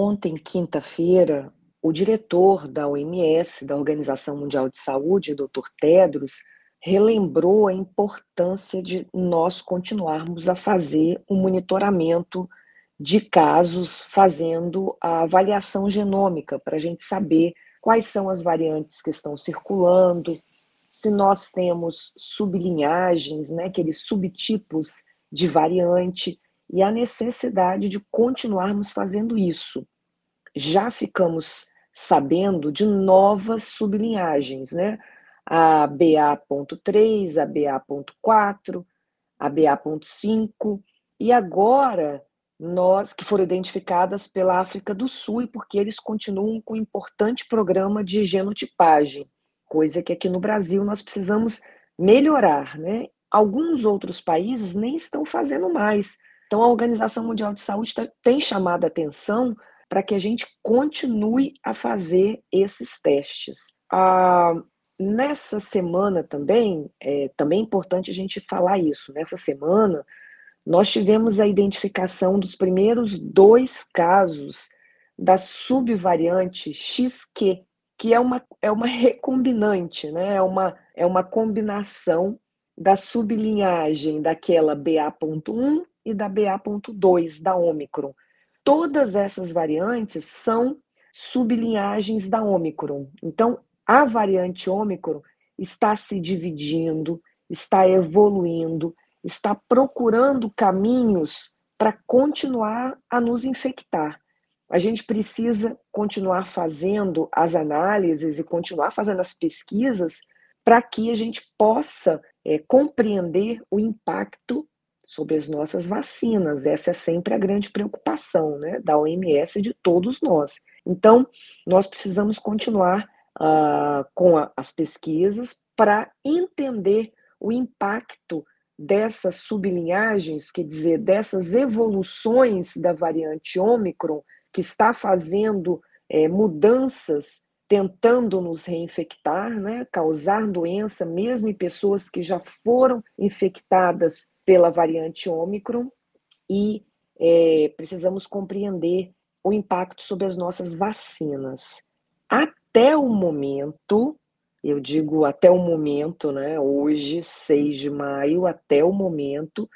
Ontem, quinta-feira, o diretor da OMS, da Organização Mundial de Saúde, Dr. Tedros, relembrou a importância de nós continuarmos a fazer o um monitoramento de casos, fazendo a avaliação genômica, para a gente saber quais são as variantes que estão circulando, se nós temos sublinhagens, né, aqueles subtipos de variante, e a necessidade de continuarmos fazendo isso. Já ficamos sabendo de novas sublinhagens, né? A BA.3, a BA.4, a BA.5, e agora nós que foram identificadas pela África do Sul e porque eles continuam com um importante programa de genotipagem, coisa que aqui no Brasil nós precisamos melhorar, né? Alguns outros países nem estão fazendo mais. Então, a Organização Mundial de Saúde tem chamado a atenção para que a gente continue a fazer esses testes. Ah, nessa semana também, é também é importante a gente falar isso. Nessa semana, nós tivemos a identificação dos primeiros dois casos da subvariante XQ, que é uma, é uma recombinante, né? é, uma, é uma combinação da sublinhagem daquela BA.1 e da BA.2 da Omicron. Todas essas variantes são sublinhagens da Omicron. Então, a variante Omicron está se dividindo, está evoluindo, está procurando caminhos para continuar a nos infectar. A gente precisa continuar fazendo as análises e continuar fazendo as pesquisas para que a gente possa é, compreender o impacto sobre as nossas vacinas. Essa é sempre a grande preocupação né, da OMS e de todos nós. Então, nós precisamos continuar uh, com a, as pesquisas para entender o impacto dessas sublinhagens, quer dizer, dessas evoluções da variante Ômicron, que está fazendo é, mudanças, tentando nos reinfectar, né, causar doença, mesmo em pessoas que já foram infectadas pela variante Ômicron, e é, precisamos compreender o impacto sobre as nossas vacinas. Até o momento, eu digo até o momento, né, hoje, 6 de maio, até o momento,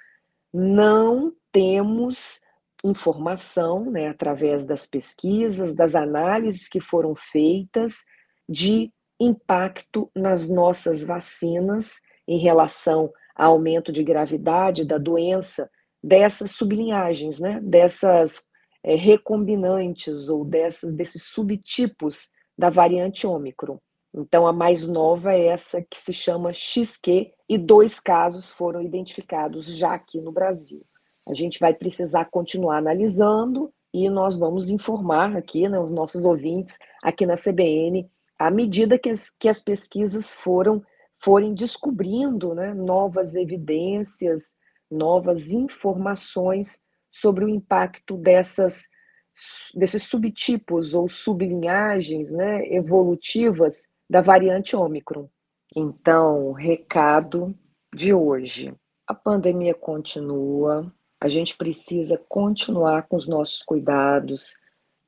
não temos informação, né, através das pesquisas, das análises que foram feitas, de impacto nas nossas vacinas em relação ao aumento de gravidade da doença dessas sublinhagens, né, dessas é, recombinantes ou dessas, desses subtipos da variante Ômicron. Então, a mais nova é essa que se chama XQ, e dois casos foram identificados já aqui no Brasil. A gente vai precisar continuar analisando e nós vamos informar aqui, né, os nossos ouvintes, aqui na CBN, à medida que as, que as pesquisas foram forem descobrindo né, novas evidências, novas informações sobre o impacto dessas desses subtipos ou sublinhagens né, evolutivas da variante Ômicron. Então, recado de hoje: a pandemia continua, a gente precisa continuar com os nossos cuidados,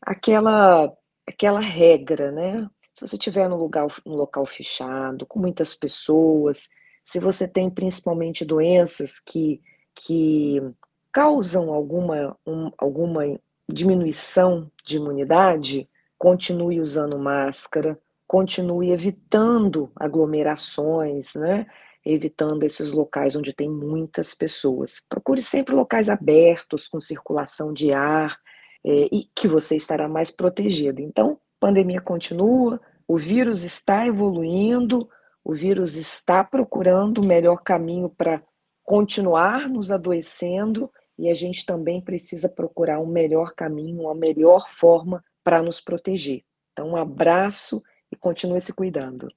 aquela aquela regra, né? Se você estiver no lugar no local fechado, com muitas pessoas, se você tem principalmente doenças que que causam alguma um, alguma diminuição de imunidade, continue usando máscara, continue evitando aglomerações, né? Evitando esses locais onde tem muitas pessoas. Procure sempre locais abertos, com circulação de ar, é, e que você estará mais protegido. Então, pandemia continua, o vírus está evoluindo, o vírus está procurando o melhor caminho para continuar nos adoecendo e a gente também precisa procurar um melhor caminho, uma melhor forma para nos proteger. Então, um abraço e continue se cuidando.